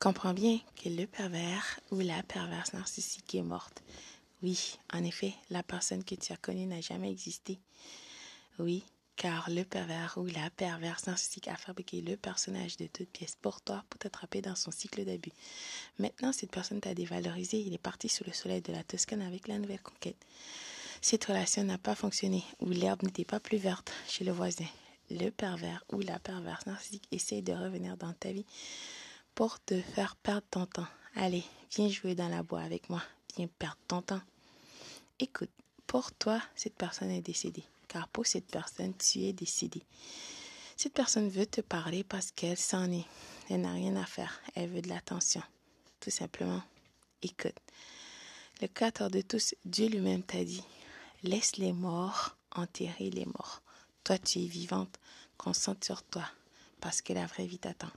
Comprends bien que le pervers ou la perverse narcissique est morte. Oui, en effet, la personne que tu as connue n'a jamais existé. Oui, car le pervers ou la perverse narcissique a fabriqué le personnage de toutes pièces pour toi pour t'attraper dans son cycle d'abus. Maintenant, cette personne t'a dévalorisé, il est parti sous le soleil de la Toscane avec la nouvelle conquête. Cette relation n'a pas fonctionné, ou l'herbe n'était pas plus verte chez le voisin. Le pervers ou la perverse narcissique essaye de revenir dans ta vie pour te faire perdre ton temps. Allez, viens jouer dans la boîte avec moi, viens perdre ton temps. Écoute, pour toi, cette personne est décédée car pour cette personne, tu es décidé. Cette personne veut te parler parce qu'elle s'en est. Elle n'a rien à faire. Elle veut de l'attention. Tout simplement. Écoute. Le Créateur de tous, Dieu lui-même t'a dit, laisse les morts enterrer les morts. Toi, tu es vivante. Concentre sur toi parce que la vraie vie t'attend.